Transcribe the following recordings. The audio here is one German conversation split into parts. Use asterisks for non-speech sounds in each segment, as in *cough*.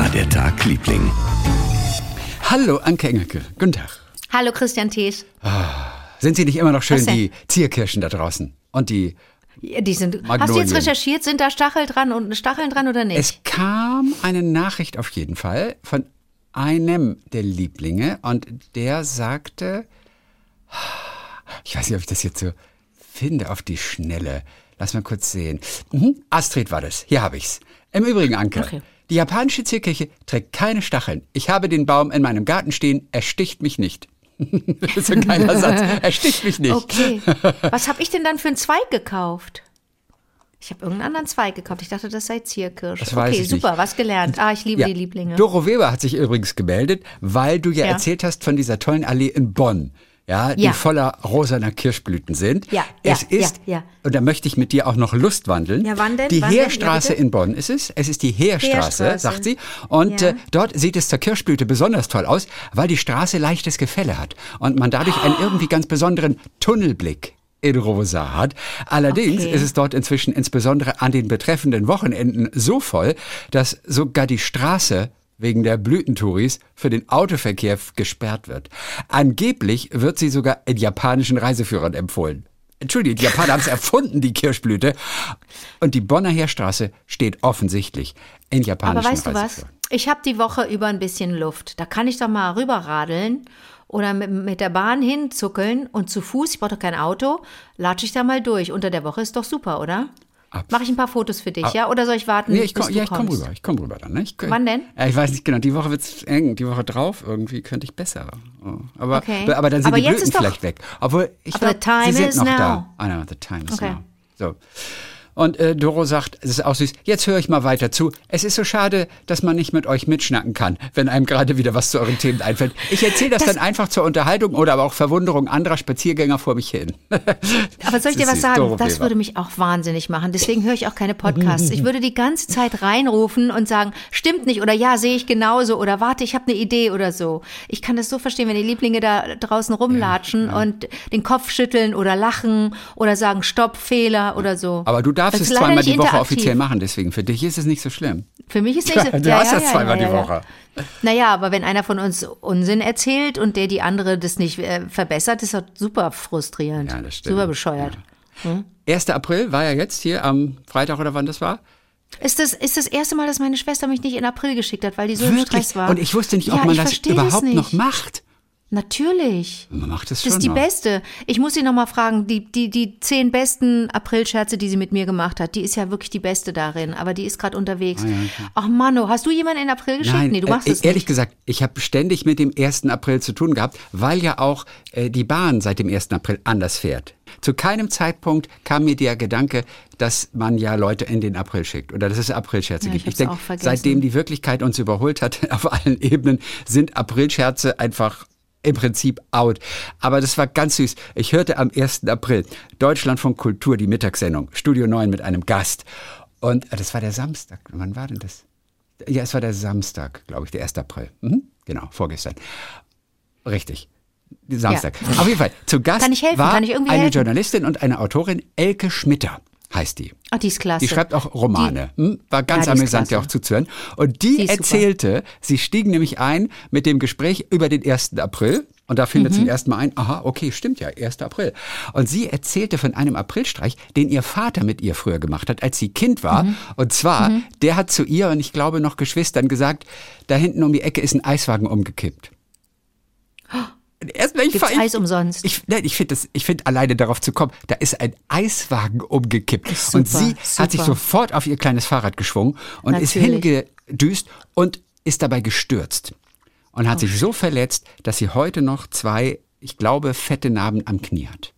war der Tag, Liebling? Hallo, Anke Engelke. Guten Tag. Hallo, Christian Thees. Sind Sie nicht immer noch schön, die Zierkirschen da draußen? Und die. Ja, Die sind, hast du jetzt recherchiert, sind da Stachel dran und Stacheln dran oder nicht? Es kam eine Nachricht auf jeden Fall von einem der Lieblinge und der sagte, ich weiß nicht, ob ich das jetzt so finde auf die Schnelle. Lass mal kurz sehen. Mhm. Astrid war das. Hier habe ich's. Im Übrigen, Anke. Okay. Die japanische Zierkirche trägt keine Stacheln. Ich habe den Baum in meinem Garten stehen. Er sticht mich nicht. *laughs* das ist ein geiler Satz. Er sticht mich nicht. Okay. Was habe ich denn dann für einen Zweig gekauft? Ich habe irgendeinen anderen Zweig gekauft. Ich dachte, das sei Zierkirsch. Das okay, ich nicht. super, was gelernt. Ah, ich liebe Ja. die Lieblinge. Doro Weber hat sich übrigens gemeldet, weil du ja, Ja. erzählt hast von dieser tollen Allee in Bonn. Ja, die Ja. voller rosaner Kirschblüten sind. Ja, es ja, ist, ja, und da möchte ich mit dir auch noch Lust wandeln. Ja, wann denn? Die? Ja, Heerstraße in Bonn ist es. Es ist die Heerstraße, Heerstraße. sagt sie. Und äh, dort sieht es zur Kirschblüte besonders toll aus, weil die Straße leichtes Gefälle hat und man dadurch einen Oh. irgendwie ganz besonderen Tunnelblick in Rosa hat. Allerdings Okay. ist es dort inzwischen insbesondere an den betreffenden Wochenenden so voll, dass sogar die Straße wegen der Blütentouris für den Autoverkehr gesperrt wird. Angeblich wird sie sogar in japanischen Reiseführern empfohlen. Entschuldige, die Japaner haben es *laughs* erfunden, die Kirschblüte. Und die Bonner Heerstraße steht offensichtlich in japanischen Aber weißt du was? Ich habe die Woche über ein bisschen Luft. Da kann ich doch mal rüberradeln oder mit, mit der Bahn hinzuckeln und zu Fuß, ich brauche doch kein Auto, latsche ich da mal durch. Unter der Woche ist doch super, oder? Ab- Mache ich ein paar Fotos für dich, ja? Oder soll ich warten, Nee, ich komm, ja, ich komme rüber. Ich komme rüber dann. Ne? Ich, Wann denn? Ja, ich weiß nicht genau. Die Woche wird's eng. Die Woche drauf irgendwie könnte ich besser. Oh. Aber, Okay. aber dann sind Aber die Blüten vielleicht weg. Obwohl, ich glaube, sie sind noch now. da. I know, the time is Okay. now. So. Und äh, Doro sagt, es ist auch süß, jetzt höre ich mal weiter zu. Es ist so schade, dass man nicht mit euch mitschnacken kann, wenn einem gerade wieder was zu euren Themen einfällt. Ich erzähle das, dann einfach zur Unterhaltung oder aber auch Verwunderung anderer Spaziergänger vor mich hin. *laughs* Aber soll ich dir Das was sagen? Doro Das Weber. würde mich auch wahnsinnig machen. Deswegen höre ich auch keine Podcasts. Ich würde die ganze Zeit reinrufen und sagen, stimmt nicht oder ja, sehe ich genauso oder warte, ich habe eine Idee oder so. Ich kann das so verstehen, wenn die Lieblinge da draußen rumlatschen und den Kopf schütteln oder lachen oder sagen, stopp, Fehler oder so. Aber du darfst Das es zweimal die Woche offiziell machen, deswegen für dich ist es nicht so schlimm. Für mich ist nicht so. du hast das zweimal die Woche. Naja, aber wenn einer von uns Unsinn erzählt und der die andere das nicht äh, verbessert, ist das super frustrierend. Ja, das stimmt. Super bescheuert. 1. April war ja jetzt hier am Freitag oder wann das war? Ist das, ist das erste Mal, dass meine Schwester mich nicht in April geschickt hat, weil die so im Stress war? Und ich wusste nicht, ob ja, man das überhaupt noch macht. Natürlich. Man macht Das schon ist die noch. beste. Ich muss sie noch mal fragen, die, die, die zehn besten Aprilscherze, die sie mit mir gemacht hat, die ist ja wirklich die beste darin, aber die ist gerade unterwegs. Ach Mano, hast du jemanden in April geschickt? Nein, nee, du machst äh, es ehrlich nicht. gesagt, ich habe ständig mit dem 1. April zu tun gehabt, weil ja auch äh, die Bahn seit dem 1. April anders fährt. Zu keinem Zeitpunkt kam mir der Gedanke, dass man ja Leute in den April schickt oder dass es Aprilscherze Ja, gibt. ich hab's denk, auch vergessen. seitdem die Wirklichkeit uns überholt hat *laughs* auf allen Ebenen, sind Aprilscherze einfach im Prinzip out. Aber das war ganz süß. Ich hörte am 1. April Deutschlandfunk Kultur, die Mittagssendung, Studio 9 mit einem Gast. Und äh, das war der Samstag. Wann war denn das? Ja, es war der Samstag, glaube ich, der 1. April. Mhm. Genau, vorgestern. Richtig. Samstag. Auf jeden Fall. Zu Gast Kann ich helfen? war Kann ich irgendwie eine helfen? Journalistin und eine Autorin, Elke Schmitter heißt die. Ach, die ist klasse. Die schreibt auch Romane. Hm? War ganz Ja, die amüsant, ja auch zuzuhören. Und die, Die ist super. erzählte, sie stiegen nämlich ein mit dem Gespräch über den 1. April. Und da findet Mhm. zum ersten Mal ein, aha, okay, stimmt ja, 1. April. Und sie erzählte von einem Aprilstreich, den ihr Vater mit ihr früher gemacht hat, als sie Kind war. Mhm. Und zwar, der hat zu ihr und ich glaube noch Geschwistern gesagt, da hinten um die Ecke ist ein Eiswagen umgekippt. Erstmal, ich Gibt's fa- Eis umsonst? Ich, nein, ich finde ich finde alleine darauf zu kommen, da ist ein Eiswagen umgekippt Ist und super, sie hat sich super. sofort auf ihr kleines Fahrrad geschwungen und ist Natürlich. hingedüst und ist dabei gestürzt und hat sich so verletzt, dass sie heute noch zwei, ich glaube, fette Narben am Knie hat.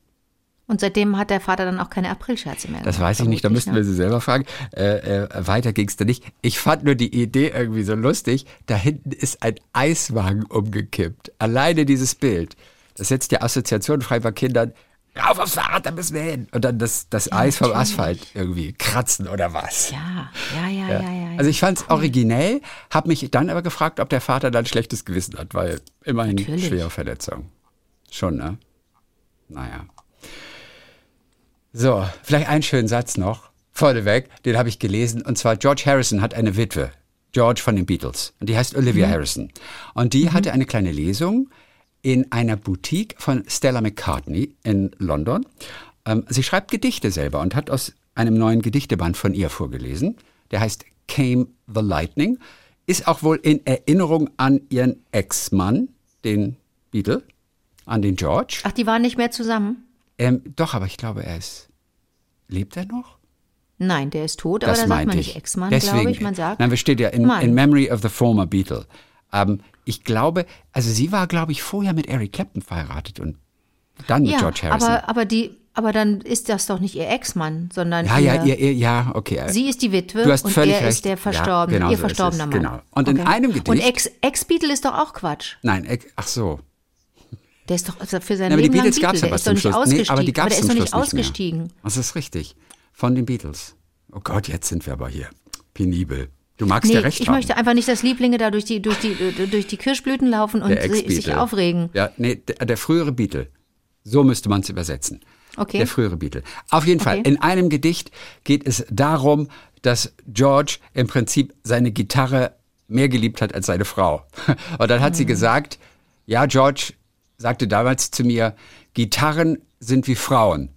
Und seitdem hat der Vater dann auch keine Aprilscherze mehr. Das gemacht, weiß ich nicht, da müssten wir sie selber fragen. Äh, äh, weiter ging's da nicht. Ich fand nur die Idee irgendwie so lustig. Da hinten ist ein Eiswagen umgekippt. Alleine dieses Bild. Das setzt ja Assoziationen frei bei Kindern. Rauf aufs Fahrrad, da müssen wir hin. Und dann das, das Eis vom natürlich. Asphalt irgendwie kratzen oder was. Ja, ja, ja, ja, ja. ja. Also ich fand's originell, habe mich dann aber gefragt, ob der Vater dann schlechtes Gewissen hat, weil immerhin Natürlich. schwere Verletzung. Schon, ne? Naja. So, vielleicht einen schönen Satz noch. Vorneweg, den habe ich gelesen. Und zwar George Harrison hat eine Witwe. George von den Beatles. Und die heißt Olivia Harrison. Und die hatte eine kleine Lesung in einer Boutique von Stella McCartney in London. Ähm, sie schreibt Gedichte selber und hat aus einem neuen Gedichteband von ihr vorgelesen. Der heißt Came the Lightning. Ist auch wohl in Erinnerung an ihren Ex-Mann, den Beatle, an den George. Ach, die waren nicht mehr zusammen? Ähm, doch, aber ich glaube, er ist. Lebt er noch? Nein, der ist tot, aber Das da sagt man meinte nicht ich. Ex-Mann, Deswegen, glaube ich. Man sagt. Nein, wir steht ja in, in Memory of the Former Beatle. Ähm, ich glaube, also sie war, glaube ich, vorher mit Eric Clapton verheiratet und dann mit ja, George Harrison. aber, aber, die, aber dann ist das doch nicht ihr Ex-Mann, sondern ja, ja, ihr, ihr, ja, okay. sie ist die Witwe Du hast und völlig er recht. ist der Ja, Verstorbene, genau ihr so verstorbener Mann. genau. Und in einem Gedicht- Und Ex- Ex-Beatle ist doch auch Quatsch. Nein, ex- ach so. Der ist doch also für sein Ja, aber die Leben lang Beatles Beatle. gab es Der ist doch nicht Schluss. ausgestiegen. Nee, aber die gab aber es der ist doch nicht nicht ausgestiegen. mehr. Das ist richtig. Von den Beatles. Oh Gott, jetzt sind wir aber hier. Penibel. Du magst Nee, ja recht ich haben. möchte einfach nicht, dass Lieblinge da durch die, durch die, durch die Kirschblüten laufen und sich aufregen. Ja, nee, der, der frühere Beatle. So müsste man es übersetzen. Okay. Der frühere Beatle. Auf jeden Fall, Okay. in einem Gedicht geht es darum, dass George im Prinzip seine Gitarre mehr geliebt hat als seine Frau. *laughs* Und dann hat sie gesagt, ja, George sagte damals zu mir, Gitarren sind wie Frauen,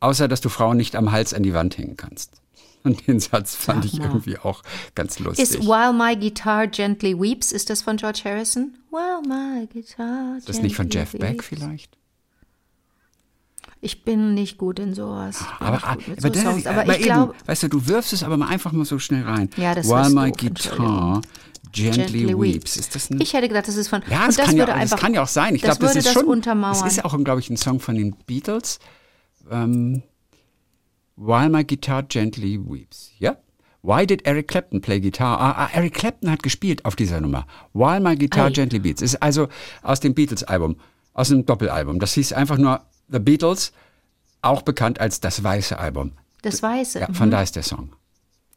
außer dass du Frauen nicht am Hals an die Wand hängen kannst. Und den Satz fand ich mal. irgendwie auch ganz lustig. Ist While My Guitar Gently Weeps, ist das von George Harrison? While My Guitar Ist das nicht von Jeff Beck vielleicht? Ich bin nicht gut in sowas. Bin Aber, mit aber, so das- Songs. aber aber ich glaube, weißt du, du wirfst es aber mal einfach mal so schnell rein. Ja, das While my doof, guitar gently, Gently weeps. Ist das ein ich hätte gedacht, das ist von. ja, es das kann, ja, einfach, das kann ja auch sein. Ich das glaube, das würde ist das schon. untermauern. Das ist ja auch, glaube ich, ein Song von den Beatles. Ähm, While my guitar gently weeps. Ja? Why did Eric Clapton play guitar? Ah, ah, Eric Clapton hat gespielt auf dieser Nummer. While my guitar Ei. gently beats. Ist also aus dem Beatles-Album, aus einem Doppelalbum. Das hieß einfach nur The Beatles, auch bekannt als das weiße Album. Das Weiße. Ja, mhm, von da ist der Song.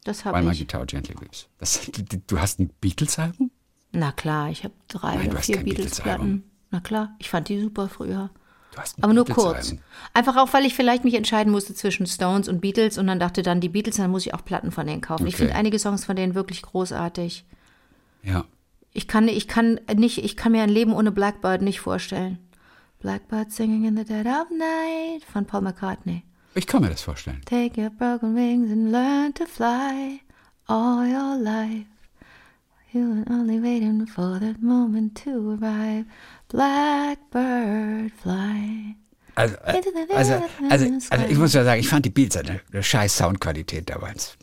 das habe ich. guitar gently weeps. Das, du, du hast ein Beatles-Album? Na klar, ich habe drei Nein, oder vier Beatles-Platten. Na klar, ich fand die super früher. Du hast ein Aber nur kurz. Einfach auch, weil ich vielleicht mich entscheiden musste zwischen Stones und Beatles und dann dachte dann, die Beatles, dann muss ich auch Platten von denen kaufen. Ich Okay. finde einige Songs von denen wirklich großartig. Ja. Ich kann, ich kann nicht, ich kann mir ein Leben ohne Blackbird nicht vorstellen. Blackbird singing in the dead of night von Paul McCartney. Ich kann mir das vorstellen. Take your broken wings and learn to fly all your life. You were only waiting for that moment to arrive. Blackbird fly. Also, äh, also, also, also ich muss ja sagen, ich fand die Beats eine, eine scheiß Soundqualität damals.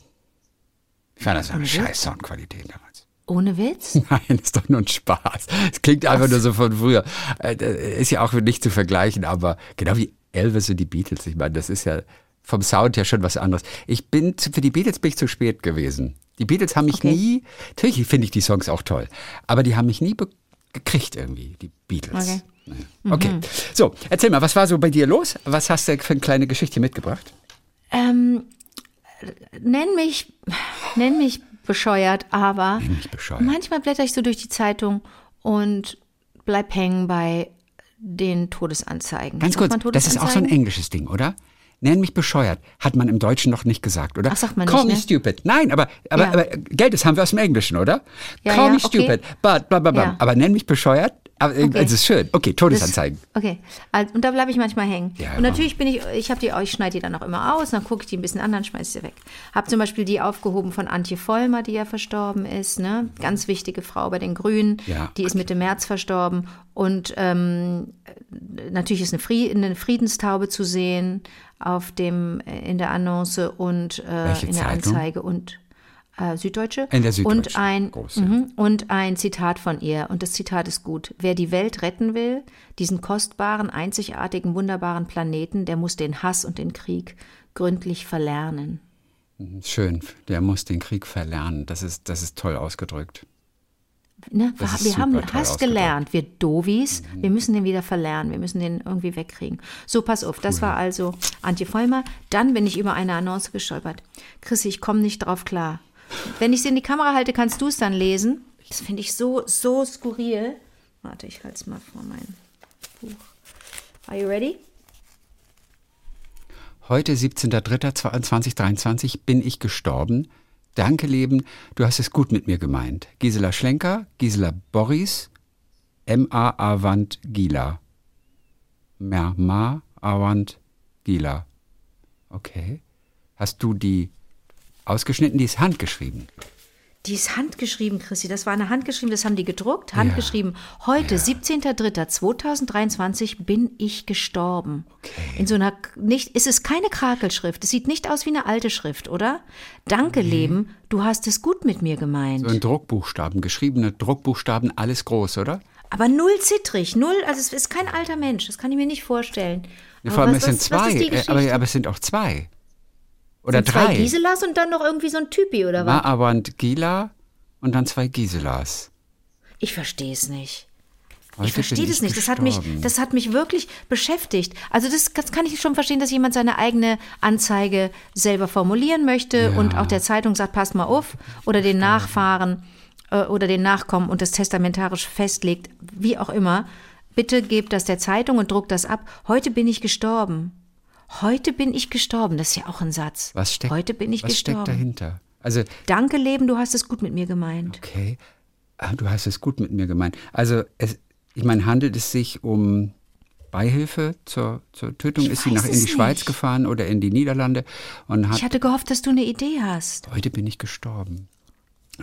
Ich fand das eine scheiß Soundqualität damals. Ohne Witz? *laughs* Nein, ist doch nur ein Spaß. Es klingt einfach nur so von früher. Äh, Ist ja auch nicht zu vergleichen, aber genau wie Elvis und die Beatles. Ich meine, das ist ja vom Sound her schon was anderes. Ich bin zu, für die Beatles bin ich zu spät gewesen. Die Beatles haben mich Okay. nie, natürlich finde ich die Songs auch toll, aber die haben mich nie gekriegt irgendwie, die Beatles. Okay. Okay, so, erzähl mal, was war so bei dir los? Was hast du für eine kleine Geschichte mitgebracht? Ähm, nenn mich, nenn mich bescheuert, aber bescheuert. manchmal blätter ich so durch die Zeitung und bleib hängen bei den Todesanzeigen. Ganz kurz, das ist auch so ein englisches Ding, oder? Nenn mich bescheuert. Hat man im Deutschen noch nicht gesagt, oder? Ach, sagt man Call nicht, me ne? stupid. Nein, aber, aber, Ja. aber Geld, das haben wir aus dem Englischen, oder? Ja, Call ja, me okay. stupid, but bla bla. Aber nenn mich bescheuert. Aber äh, Okay. es ist schön. Okay, Todesanzeigen. Das, okay, also, und da bleibe ich manchmal hängen. Ja, und natürlich bin ich, ich habe die, ich schneide die dann auch immer aus, dann gucke ich die ein bisschen an, dann schmeiße ich sie weg. Habe zum Beispiel die aufgehoben von Antje Vollmer, die ja verstorben ist, ne? Ganz wichtige Frau bei den Grünen. Ja, die ist Mitte März verstorben. Und ähm, natürlich ist eine, Frie eine Friedenstaube zu sehen auf dem, äh, in der Annonce und äh, in der? Anzeige und äh, Süddeutsche. In der Süddeutschen. Und ein, Groß, mhm, und ein Zitat von ihr. Und das Zitat ist gut. Wer die Welt retten will, diesen kostbaren, einzigartigen, wunderbaren Planeten, der muss den Hass und den Krieg gründlich verlernen. Schön. Der muss den Krieg verlernen. Das ist, das ist toll ausgedrückt. Ne? Wir, wir haben Hass. Mhm. gelernt, wir Dovis. Wir müssen den wieder verlernen. Wir müssen den irgendwie wegkriegen. So, pass auf. Das war also Antje Vollmer. Dann bin ich über eine Annonce gestolpert. Chrissy, ich komme nicht drauf klar. Wenn ich sie in die Kamera halte, kannst du es dann lesen. Das finde ich so, so skurril. Warte, ich halte es mal vor mein Buch. Are you ready? Heute, 17.03.2023, bin ich gestorben. Danke, Leben, du hast es gut mit mir gemeint. Gisela Schlenker, Gisela Boris, M.A. Avant Gila. Ma Avant Gila. Okay. Hast du die ausgeschnitten? Die ist handgeschrieben. Die ist handgeschrieben, Chrissy. Das war eine handgeschrieben, das haben die gedruckt, handgeschrieben. Heute, Ja. 17.03.2023, bin ich gestorben. In so einer, nicht, es ist keine Krakelschrift. Es sieht nicht aus wie eine alte Schrift, oder? Danke, Leben, du hast es gut mit mir gemeint. So in Druckbuchstaben, geschriebene Druckbuchstaben, alles groß, oder? Aber null zittrig, null, also es ist kein alter Mensch, das kann ich mir nicht vorstellen. Ja, Aber vor allem, was- es sind was- was zwei. die äh, aber, aber es sind auch zwei. Oder Sind zwei drei. Giselas und dann noch irgendwie so ein Typi oder was? Ma Avant Gila und dann zwei Giselas. Ich verstehe es nicht. Heute Ich verstehe das nicht. Das hat, mich, das hat mich wirklich beschäftigt. Also das, das kann ich schon verstehen, dass jemand seine eigene Anzeige selber formulieren möchte und auch der Zeitung sagt, passt mal auf oder den Nachfahren äh, oder den Nachkommen und das testamentarisch festlegt, wie auch immer. Bitte gebt das der Zeitung und druckt das ab. Heute bin ich gestorben. Heute bin ich gestorben. Das ist ja auch ein Satz. Was steckt, Heute bin ich was gestorben. steckt dahinter? Also, Danke, Leben, du hast es gut mit mir gemeint. okay, ah, du hast es gut mit mir gemeint. Also, es, ich meine, handelt es sich um Beihilfe zur, zur Tötung? Ich Ist sie nach in die Schweiz nicht. gefahren oder in die Niederlande und hat Ich hatte gehofft, dass du eine Idee hast. Heute bin ich gestorben.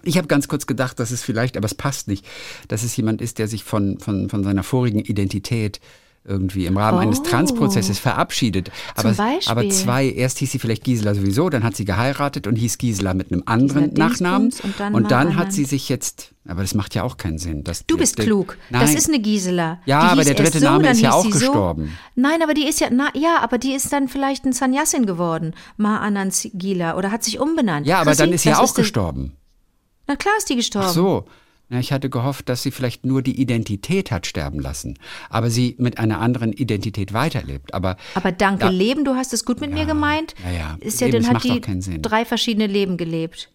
Ich habe ganz kurz gedacht, dass es vielleicht, aber es passt nicht, dass es jemand ist, der sich von, von, von seiner vorigen Identität irgendwie im Rahmen eines Oh. Transprozesses verabschiedet. Aber, aber zwei, erst hieß sie vielleicht Gisela sowieso, dann hat sie geheiratet und hieß Gisela mit einem anderen Gisela Nachnamen. Und dann und dann hat sie sich jetzt, aber das macht ja auch keinen Sinn. dass Du bist der- klug. Nein, Das ist eine Gisela. Ja, Die aber der dritte so, Name dann ist ja auch gestorben. So. Nein, aber die ist ja, na, ja, aber die ist dann vielleicht ein Sannyasin geworden. Ma Anand Gila oder hat sich umbenannt. ja, aber dann Chrissy, ist sie das auch das- gestorben. Na klar ist die gestorben. Ach so. Ja, ich hatte gehofft, dass sie vielleicht nur die Identität hat sterben lassen, aber sie mit einer anderen Identität weiterlebt. Aber Aber danke Ja. Leben, du hast es gut mit mir gemeint. ja, ja. Ist ja, dann hat die drei verschiedene Leben gelebt.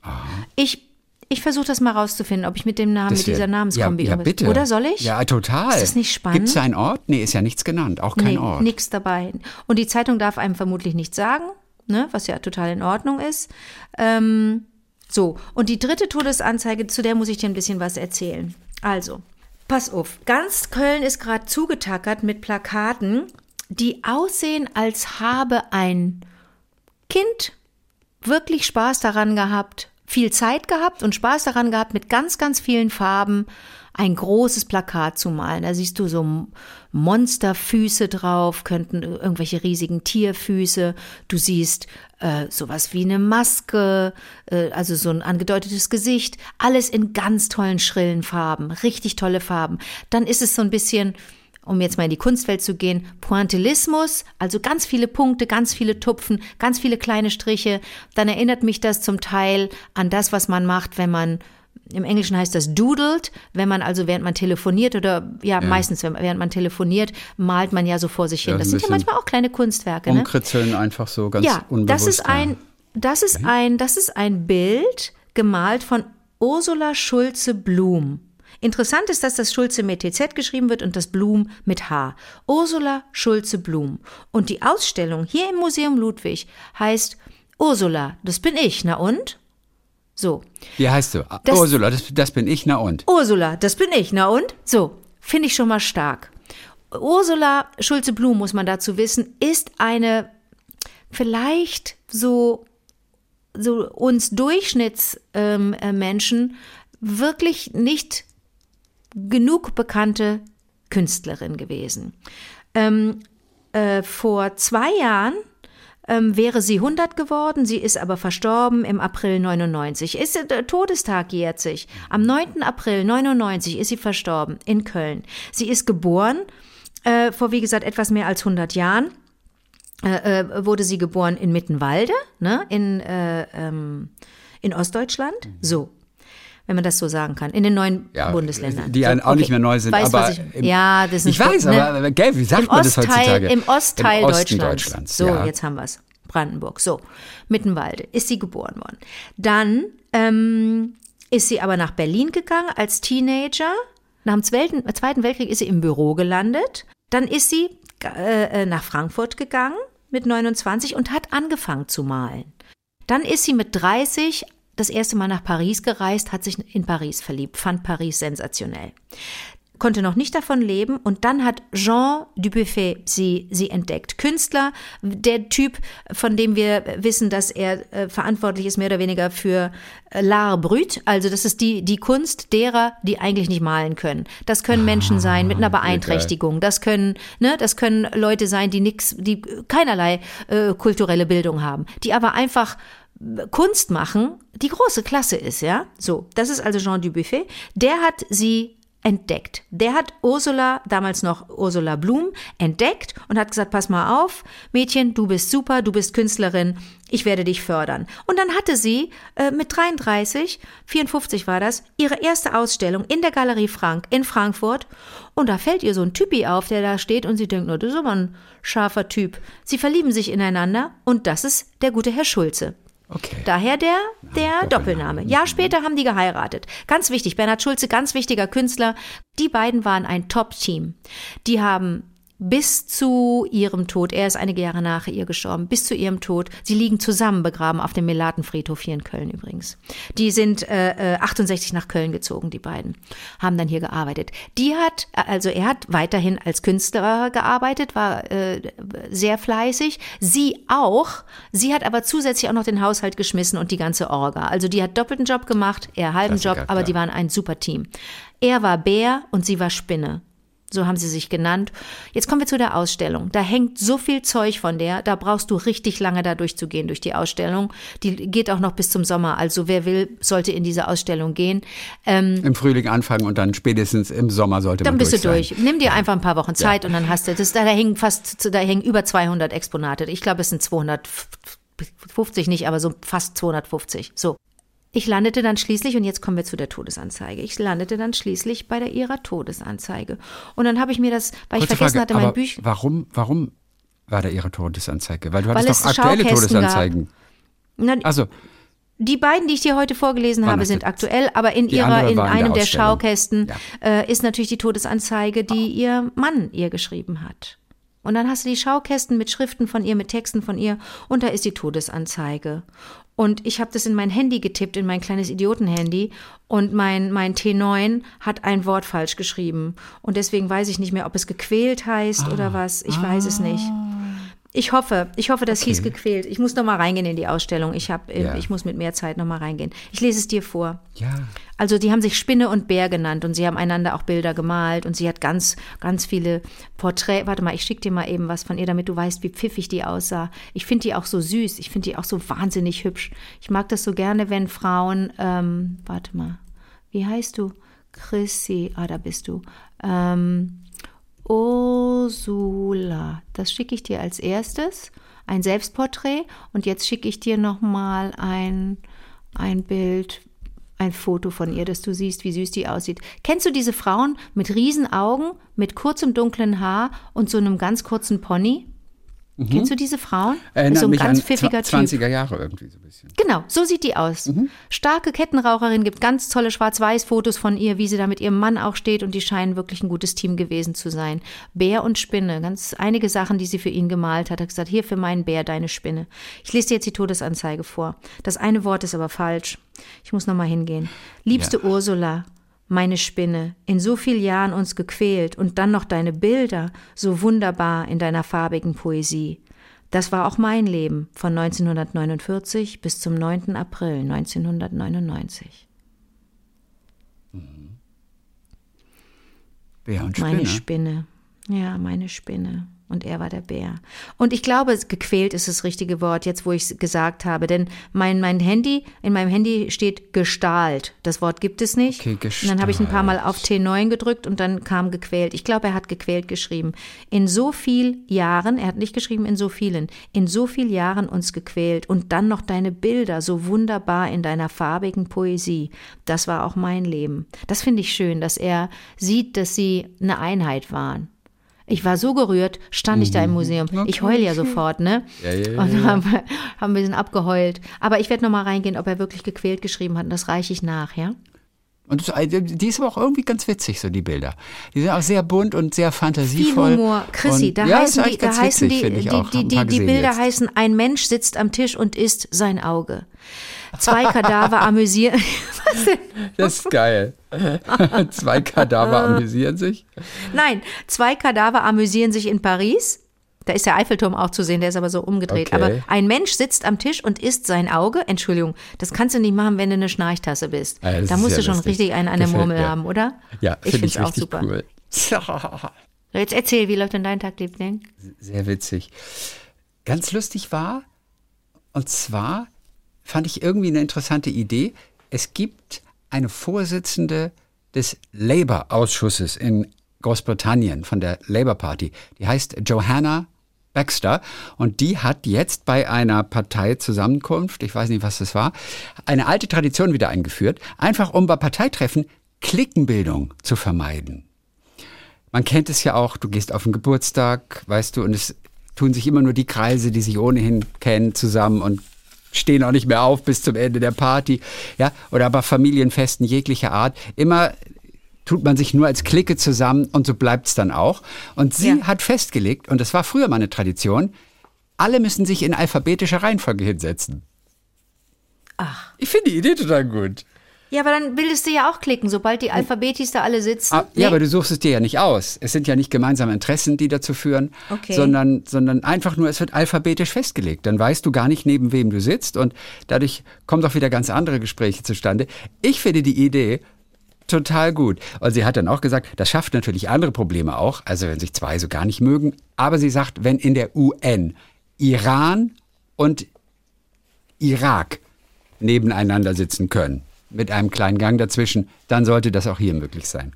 Ich, ich versuche das mal rauszufinden, ob ich mit dem Namen, das mit dieser Namenskombi ja, ja, bitte. Oder soll ich? Ja, total. Ist das nicht spannend? Gibt es einen Ort? Nee, ist ja nichts genannt, auch kein nee, Ort. nichts dabei. Und die Zeitung darf einem vermutlich nichts sagen, ne, was ja total in Ordnung ist. Ähm, so, und die dritte Todesanzeige, zu der muss ich dir ein bisschen was erzählen. Also, pass auf, ganz Köln ist gerade zugetackert mit Plakaten, die aussehen, als habe ein Kind wirklich Spaß daran gehabt, viel Zeit gehabt und Spaß daran gehabt, mit ganz, ganz vielen Farben ein großes Plakat zu malen. Da siehst du so Monsterfüße drauf, könnten irgendwelche riesigen Tierfüße. Du siehst äh, sowas wie eine Maske, äh, also so ein angedeutetes Gesicht. Alles in ganz tollen, schrillen Farben, richtig tolle Farben. Dann ist es so ein bisschen um jetzt mal in die Kunstwelt zu gehen, Pointillismus, also ganz viele Punkte, ganz viele Tupfen, ganz viele kleine Striche, dann erinnert mich das zum Teil an das, was man macht, wenn man im Englischen heißt das doodled, wenn man also während man telefoniert oder ja, meistens wenn- während man telefoniert, malt man ja so vor sich hin. Ja, das sind ja manchmal auch kleine Kunstwerke, ne? Umkritzeln einfach so ganz Ja, unbewusst. das ist ja. ein, das ist ein, das ist ein Bild gemalt von Ursula Schulze Blum. Interessant ist, dass das Schulze mit TZ geschrieben wird und das Blum mit H. Ursula Schulze Blum. Und die Ausstellung hier im Museum Ludwig heißt Ursula, das bin ich, na und? So. Wie heißt du? Das- Ursula, das, das bin ich, na und? Ursula, das bin ich, na und? So, finde ich schon mal stark. Ursula Schulze-Blum, muss man dazu wissen, ist eine vielleicht so, so uns Durchschnittsmenschen ähm, äh, wirklich nicht genug bekannte Künstlerin gewesen. Ähm, äh, vor zwei Jahren ähm, wäre sie 100 geworden, sie ist aber verstorben im April 99. Ist, äh, der Todestag jährt sich. Am 9. April 99 ist sie verstorben in Köln. Sie ist geboren äh, vor, wie gesagt, etwas mehr als 100 Jahren. Äh, äh, wurde sie geboren in Mittenwalde, ne, in, äh, ähm, in Ostdeutschland. So. Wenn man das so sagen kann, in den neuen Ja, Bundesländern. die so, auch nicht mehr neu sind, Weißt, aber ich, im- ja, das ist Ich weiß, ne? aber gell, wie sagt Im man das heutzutage? Im Ostteil Im Deutschlands. Deutschlands, So, ja. jetzt haben wir es. Brandenburg. So, Mittenwalde ist sie geboren worden. Dann ähm, ist sie aber nach Berlin gegangen als Teenager. Nach dem Zweiten, Zweiten Weltkrieg ist sie im Büro gelandet. Dann ist sie äh, äh, nach Frankfurt gegangen mit 29 und hat angefangen zu malen. Dann ist sie mit 30 das erste Mal nach Paris gereist, hat sich in Paris verliebt, fand Paris sensationell konnte noch nicht davon leben und dann hat Jean Dubuffet sie, sie entdeckt. Künstler, der Typ, von dem wir wissen, dass er äh, verantwortlich ist, mehr oder weniger für äh, l'art brut, also das ist die, die Kunst derer, die eigentlich nicht malen können. Das können Menschen ah, sein mit einer Beeinträchtigung, das können, ne, das können Leute sein, die nix, die keinerlei äh, kulturelle Bildung haben, die aber einfach Kunst machen, die große Klasse ist, ja. So, das ist also Jean Dubuffet. Der hat sie entdeckt. Der hat Ursula, damals noch Ursula Blum, entdeckt und hat gesagt, pass mal auf, Mädchen, du bist super, du bist Künstlerin, ich werde dich fördern. Und dann hatte sie äh, mit 33, 54 war das, ihre erste Ausstellung in der Galerie Frank in Frankfurt. Und da fällt ihr so ein Typi auf, der da steht und sie denkt, nur, das ist aber ein scharfer Typ. Sie verlieben sich ineinander und das ist der gute Herr Schulze. Okay. Daher der, der Doppelname. Jahr später haben die geheiratet. Ganz wichtig, Bernhard Schulze, ganz wichtiger Künstler. Die beiden waren ein Top-Team. Die haben bis zu ihrem Tod, er ist einige Jahre nach ihr gestorben, bis zu ihrem Tod, sie liegen zusammen begraben auf dem Melatenfriedhof hier in Köln übrigens. Die sind äh, 68 äh, nach Köln gezogen, die beiden, haben dann hier gearbeitet. Die hat, also er hat weiterhin als Künstler gearbeitet, war äh, sehr fleißig, sie auch, sie hat aber zusätzlich auch noch den Haushalt geschmissen und die ganze Orga. Also die hat doppelten Job gemacht, er halben Job, aber die waren ein super Team. Er war Bär und sie war Spinne. So haben sie sich genannt. Jetzt kommen wir zu der Ausstellung. Da hängt so viel Zeug von der, da brauchst du richtig lange da durchzugehen durch die Ausstellung. Die geht auch noch bis zum Sommer. Also wer will, sollte in diese Ausstellung gehen. Ähm, Im Frühling anfangen und dann spätestens im Sommer sollte man Dann bist durch du durch. Nimm dir einfach ein paar Wochen Zeit ja. und dann hast du das. Da, da hängen fast, da hängen über 200 Exponate. Ich glaube, es sind 250 nicht, aber so fast 250. So. Ich landete dann schließlich, und jetzt kommen wir zu der Todesanzeige, ich landete dann schließlich bei der ihrer Todesanzeige. Und dann habe ich mir das, weil Kurze ich vergessen Frage, hatte, mein Büchlein. Warum, warum war da ihre Todesanzeige? Weil du weil hattest doch aktuelle Todesanzeigen. Na, also. Die beiden, die ich dir heute vorgelesen habe, sind aktuell, aber in ihrer, in einem der, der Schaukästen ja. äh, ist natürlich die Todesanzeige, die oh. ihr Mann ihr geschrieben hat. Und dann hast du die Schaukästen mit Schriften von ihr, mit Texten von ihr und da ist die Todesanzeige. Und ich habe das in mein Handy getippt, in mein kleines Idiotenhandy. Und mein, mein T9 hat ein Wort falsch geschrieben. Und deswegen weiß ich nicht mehr, ob es gequält heißt ah, oder was. Ich ah. weiß es nicht. Ich hoffe, ich hoffe, das okay. hieß gequält. Ich muss noch mal reingehen in die Ausstellung. Ich habe, ja. ich muss mit mehr Zeit noch mal reingehen. Ich lese es dir vor. Ja. Also die haben sich Spinne und Bär genannt und sie haben einander auch Bilder gemalt und sie hat ganz, ganz viele Porträts. Warte mal, ich schicke dir mal eben was von ihr, damit du weißt, wie pfiffig die aussah. Ich finde die auch so süß. Ich finde die auch so wahnsinnig hübsch. Ich mag das so gerne, wenn Frauen, ähm, warte mal, wie heißt du? Chrissy, ah, da bist du. Ähm, Ursula. Das schicke ich dir als erstes. Ein Selbstporträt. Und jetzt schicke ich dir nochmal ein, ein Bild, ein Foto von ihr, dass du siehst, wie süß die aussieht. Kennst du diese Frauen mit Riesenaugen, mit kurzem dunklen Haar und so einem ganz kurzen Pony? Mhm. Kennst du diese Frauen? Erinnert so ein mich ganz an pfiffiger 20er Jahre irgendwie so ein bisschen. Genau, so sieht die aus. Mhm. Starke Kettenraucherin, gibt ganz tolle Schwarz-Weiß-Fotos von ihr, wie sie da mit ihrem Mann auch steht und die scheinen wirklich ein gutes Team gewesen zu sein. Bär und Spinne, ganz einige Sachen, die sie für ihn gemalt hat. Er hat gesagt, hier für meinen Bär deine Spinne. Ich lese dir jetzt die Todesanzeige vor. Das eine Wort ist aber falsch. Ich muss nochmal hingehen. Liebste ja. Ursula, meine Spinne, in so viel Jahren uns gequält und dann noch deine Bilder, so wunderbar in deiner farbigen Poesie. Das war auch mein Leben von 1949 bis zum 9. April 1999. Mhm. Spinne. Meine Spinne. Ja, meine Spinne und er war der Bär. Und ich glaube, gequält ist das richtige Wort, jetzt wo ich es gesagt habe, denn mein, mein Handy, in meinem Handy steht gestahlt. Das Wort gibt es nicht. Okay, gestahlt. und dann habe ich ein paar Mal auf T9 gedrückt und dann kam gequält. Ich glaube, er hat gequält geschrieben. In so viel Jahren, er hat nicht geschrieben in so vielen, in so viel Jahren uns gequält und dann noch deine Bilder so wunderbar in deiner farbigen Poesie. Das war auch mein Leben. Das finde ich schön, dass er sieht, dass sie eine Einheit waren. Ich war so gerührt, stand mhm. ich da im mhm. Museum. Ich heule ja sofort, ne? Ja, ja, ja, und haben, haben ein bisschen abgeheult. Aber ich werde nochmal reingehen, ob er wirklich gequält geschrieben hat. Und das reiche ich nach, ja? Und das, die ist aber auch irgendwie ganz witzig, so die Bilder. Die sind auch sehr bunt und sehr fantasievoll. Viel Humor. Chrissy, da ja, heißen, die, da heißen witzig, die, die, die, die, die Bilder jetzt. heißen, ein Mensch sitzt am Tisch und isst sein Auge. Zwei Kadaver *laughs* amüsieren. *laughs* Das ist geil. *laughs* Zwei Kadaver amüsieren sich. Nein, zwei Kadaver amüsieren sich in Paris. Da ist der Eiffelturm auch zu sehen, der ist aber so umgedreht. Okay. Aber ein Mensch sitzt am Tisch und isst sein Auge. Entschuldigung, das kannst du nicht machen, wenn du eine Schnarchtasse bist. Das da musst ja du schon lustig. richtig einen an der Murmel mir. haben, oder? Ja, ich finde finde ich es auch super. cool. So, Jetzt erzähl, wie läuft denn dein Tag, Liebling? Sehr witzig. Ganz lustig war, und zwar fand ich irgendwie eine interessante Idee. Es gibt eine Vorsitzende des Labour-Ausschusses in Großbritannien von der Labour Party. Die heißt Johanna Baxter und die hat jetzt bei einer Parteizusammenkunft, ich weiß nicht, was das war, eine alte Tradition wieder eingeführt, einfach um bei Parteitreffen Klickenbildung zu vermeiden. Man kennt es ja auch, du gehst auf einen Geburtstag, weißt du, und es tun sich immer nur die Kreise, die sich ohnehin kennen, zusammen und stehen auch nicht mehr auf bis zum Ende der Party. Ja, oder bei Familienfesten jeglicher Art. Immer tut man sich nur als Clique zusammen und so bleibt's dann auch. Und sie Ja. hat festgelegt, und das war früher mal eine Tradition, alle müssen sich in alphabetischer Reihenfolge hinsetzen. Ach. Ich finde die Idee total gut. Ja, aber dann bildest du ja auch klicken, sobald die Alphabetis da alle sitzen. Ah, Nee? Ja, aber du suchst es dir ja nicht aus. Es sind ja nicht gemeinsame Interessen, die dazu führen, Okay. sondern, sondern einfach nur, es wird alphabetisch festgelegt. Dann weißt du gar nicht, neben wem du sitzt und dadurch kommen doch wieder ganz andere Gespräche zustande. Ich finde die Idee total gut. Und sie hat dann auch gesagt, das schafft natürlich andere Probleme auch, also wenn sich zwei so gar nicht mögen. Aber sie sagt, wenn in der UN Iran und Irak nebeneinander sitzen können, mit einem kleinen Gang dazwischen, dann sollte das auch hier möglich sein.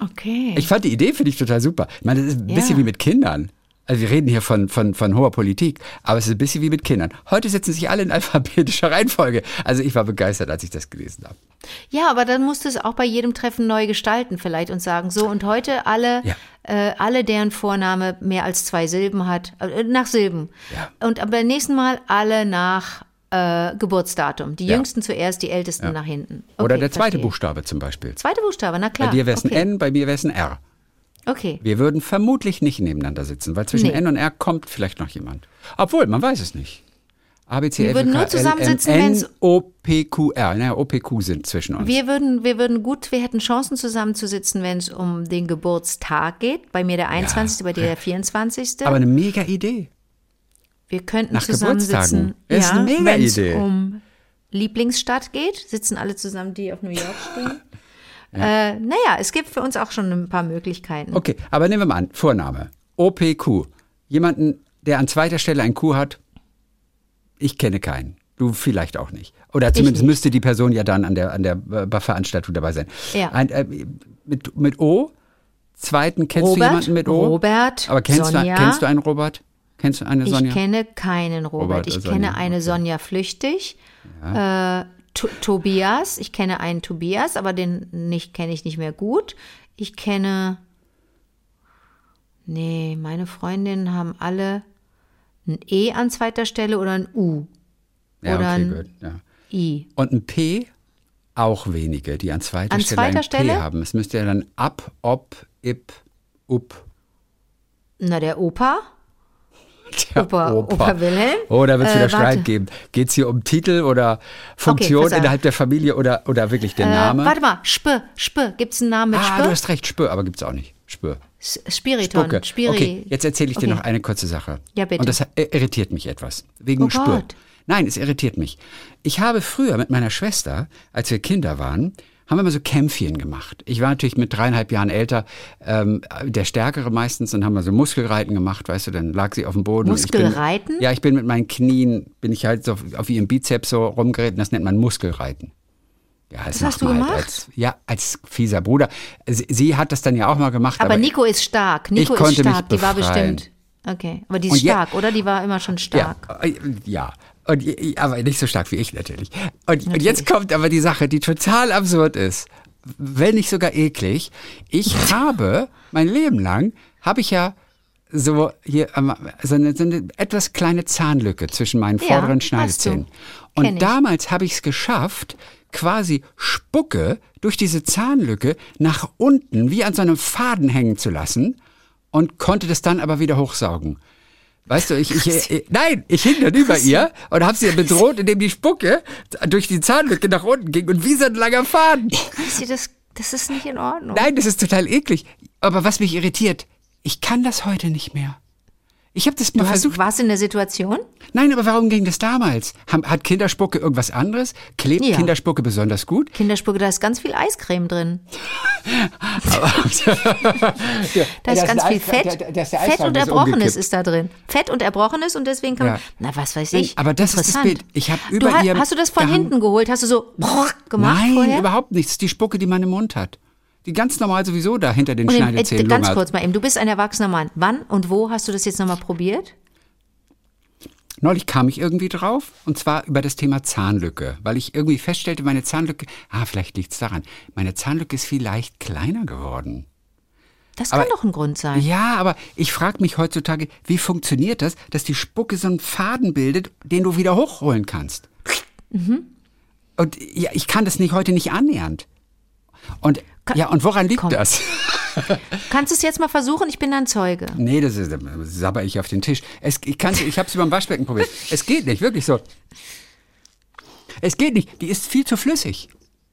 Okay. Ich fand die Idee, finde ich total super. Ich meine, das ist ein Ja. bisschen wie mit Kindern. Also wir reden hier von, von, von hoher Politik, aber es ist ein bisschen wie mit Kindern. Heute setzen sich alle in alphabetischer *laughs* Reihenfolge. Also ich war begeistert, als ich das gelesen habe. Ja, aber dann musst du es auch bei jedem Treffen neu gestalten vielleicht und sagen, so und heute alle, Ja. äh, alle deren Vorname mehr als zwei Silben hat, äh, nach Silben. Ja. Und aber beim nächsten Mal alle nach äh, Geburtsdatum. Die Ja. Jüngsten zuerst, die Ältesten nach hinten. Oder Okay, der zweite verstehe. Buchstabe zum Beispiel. Zweite Buchstabe, na klar. Bei dir wäre es okay. ein N, bei mir wäre es ein R. Okay. Wir würden vermutlich nicht nebeneinander sitzen, weil zwischen Nee. N und R kommt vielleicht noch jemand. Obwohl, man weiß es nicht. A, B, C, Wir F, würden nur zusammensitzen, N, wenn's- O, P, Q, R. Naja, O, P, Q sind zwischen uns. Wir würden, wir würden gut, wir hätten Chancen zusammenzusitzen, wenn es um den Geburtstag geht. Bei mir der 21., bei dir der 24. Aber eine mega Idee. Wir könnten Nach zusammensitzen. Das ist eine mega Idee. um Lieblingsstadt geht, sitzen alle zusammen, die auf New York springen. Äh, naja, es gibt für uns auch schon ein paar Möglichkeiten. Okay, aber nehmen wir mal an, Vorname. OPQ. Jemanden, der an zweiter Stelle ein Q hat, ich kenne keinen. Du vielleicht auch nicht. Oder zumindest nicht. müsste die Person ja dann an der, an der äh, Veranstaltung dabei sein. Ja. Ein, äh, mit, mit O, zweiten, kennst Robert, du jemanden mit O? Robert, Aber kennst, Sonja. Du, kennst du einen Robert? Kennst du eine Ich Sonja? kenne keinen Robert. Robert, ich äh, kenne Sonja, eine okay. Sonja Flüchtig. Äh, To Tobias. Ich kenne einen Tobias, aber den nicht kenne ich nicht mehr gut. Ich kenne. Nee, meine Freundinnen haben alle ein E an zweiter Stelle oder ein U. ja, oder okay, ein gut. Ja. I. Und ein P, auch wenige, die an zweiter An Stelle zweiter ein Stelle? P haben. Es müsste ja dann ab, ob, ip, up. Na, der Opa? Der Opa- Opa Wilhelm? Oh, da wird es Äh, wieder Streit warte. geben. Geht es hier um Titel oder Funktion Verzeihung. innerhalb der Familie oder, oder wirklich der Äh, Name? warte mal, Spö, Spö. Gibt es einen Namen mit ah, Spö? du hast recht, Spür, aber gibt es auch nicht. Spür. S- Spiriton. Spucke. Spiri. Okay, jetzt erzähle ich dir Okay. noch eine kurze Sache. Ja, bitte. Und das äh, irritiert mich etwas. Wegen Oh Spür. Gott. Nein, es irritiert mich. Ich habe früher mit meiner Schwester, als wir Kinder waren, haben wir mal so Kämpfchen gemacht. Ich war natürlich mit dreieinhalb Jahren älter, ähm, der Stärkere meistens, und haben wir so Muskelreiten gemacht, weißt du, dann lag sie auf dem Boden. und ich bin- Muskelreiten? Ja, ich bin mit meinen Knien, bin ich halt so auf, auf ihrem Bizeps so rumgeritten, das nennt man Muskelreiten. Ja, das, Das hast du halt gemacht? Als, ja, als fieser Bruder. Sie, sie hat das dann ja auch mal gemacht. Aber, aber Nico ist stark. Nico ist stark. Die war bestimmt. Okay. Aber die ist Und stark, oder? Die war immer schon stark. Ja, äh, ja. Und, aber nicht so stark wie ich natürlich. Und, und jetzt kommt aber die Sache, die total absurd ist, wenn nicht sogar eklig. Ich *laughs* habe mein Leben lang habe ich ja so hier ähm, so eine, so eine etwas kleine Zahnlücke zwischen meinen Ja, vorderen. Schneidezähnen. Und damals habe ich es geschafft, quasi Spucke durch diese Zahnlücke nach unten wie an so einem Faden hängen zu lassen und konnte das dann aber wieder hochsaugen. Weißt du, ich, ich, ich nein, ich hing dann über ihr und hab sie bedroht, indem die Spucke durch die Zahnlücke nach unten ging und wie so ein langer Faden. Chrissy, das, das ist nicht in Ordnung. Nein, das ist total eklig. Aber was mich irritiert, ich kann das heute nicht mehr. Ich habe das mal Du versucht. warst in der Situation? Nein, aber warum ging das damals? Hat Kinderspucke irgendwas anderes? Klebt Ja. Kinderspucke besonders gut? Kinderspucke, da ist ganz viel Eiscreme drin. *laughs* Da ist ganz viel Fett. der- der- der ist der Fett und ist Erbrochenes ist da drin. Fett und Erbrochenes und deswegen kann man, Ja. na was weiß ich. aber das ist das. Bild. Ich hab du, über ha- ihr Hast du das von hinten geholt? Hast du so gemacht Nein, vorher? überhaupt nichts. Das ist die Spucke, die man im Mund hat. Die ganz normal sowieso da hinter den Und äh, Schneidezähnen ganz lungert. kurz mal eben, du bist ein erwachsener Mann. Wann und wo hast du das jetzt nochmal probiert? Neulich kam ich irgendwie drauf und zwar über das Thema Zahnlücke, weil ich irgendwie feststellte, meine Zahnlücke, ah, vielleicht liegt's daran, meine Zahnlücke ist vielleicht kleiner geworden. Das Aber- kann doch ein Grund sein. Ja, aber ich frage mich heutzutage, wie funktioniert das, dass die Spucke so einen Faden bildet, den du wieder hochholen kannst? Mhm. Und ja, ich kann das nicht heute nicht annähernd. Und Ka- ja, und woran liegt Komm. das? *laughs* Kannst du es jetzt mal versuchen? Ich bin dann Zeuge. Nee, das ist das sabber ich auf den Tisch. Es, ich kann's, ich habe es über dem Waschbecken probiert. Es geht nicht, wirklich so. Es geht nicht. Die ist viel zu flüssig.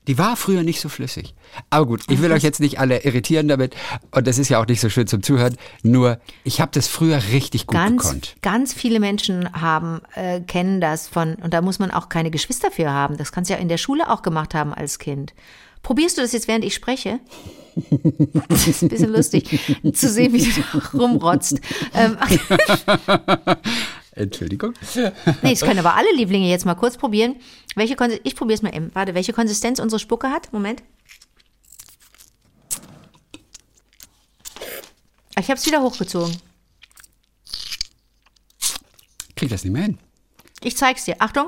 Die war früher nicht so flüssig. Aber gut, ich will euch jetzt nicht alle irritieren damit. Und das ist ja auch nicht so schön zum Zuhören. Nur, ich habe das früher richtig gut Ganz, gekonnt. ganz viele Menschen haben, äh, kennen das von, und da muss man auch keine Geschwister für haben. Das kannst du ja in der Schule auch gemacht haben als Kind. Probierst du das jetzt, während ich spreche? Das ist ein bisschen lustig, zu sehen, wie du rumrotzt. Ähm, *laughs* Entschuldigung. nee, das können aber alle Lieblinge jetzt mal kurz probieren. Welche Konsi ich probiere es mal eben. Warte, welche Konsistenz unsere Spucke hat? Moment. Ich habe es wieder hochgezogen. Krieg das nicht mehr hin. Ich zeig's dir. Achtung.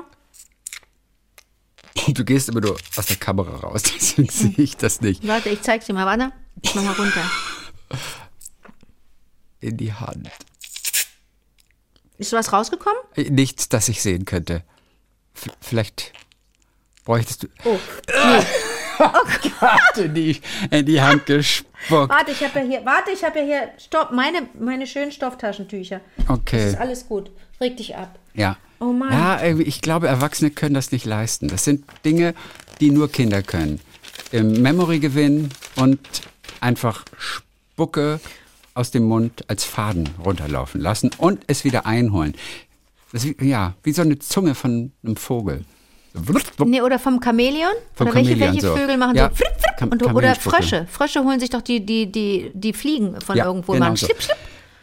Du gehst immer nur aus der Kamera raus, *laughs* deswegen sehe ich das nicht. Warte, ich zeig's dir mal. Warte. Ich mach mal runter. In die Hand. Ist was rausgekommen? Nichts, das ich sehen könnte. F vielleicht bräuchtest du. Oh. *laughs* Gott, in die, in die Hand gespuckt. Warte, ich habe ja hier, warte, ich habe ja hier, stopp, meine, meine schönen Stofftaschentücher. Okay. Das ist alles gut. Reg dich ab. Ja. Oh Mann. Ja, ich glaube, Erwachsene können das nicht leisten. Das sind Dinge, die nur Kinder können. Im Memory gewinnen und einfach Spucke aus dem Mund als Faden runterlaufen lassen und es wieder einholen. Das ist, ja, wie so eine Zunge von einem Vogel. So. Nee, oder vom Chamäleon? Vom oder welche, Chamäleon, welche so. Vögel machen Ja, so flipp, flipp, Cham- und, oder. Frösche. Frösche holen sich doch die, die, die, die Fliegen von Ja, irgendwo. genau machen so. schlipp, schlipp.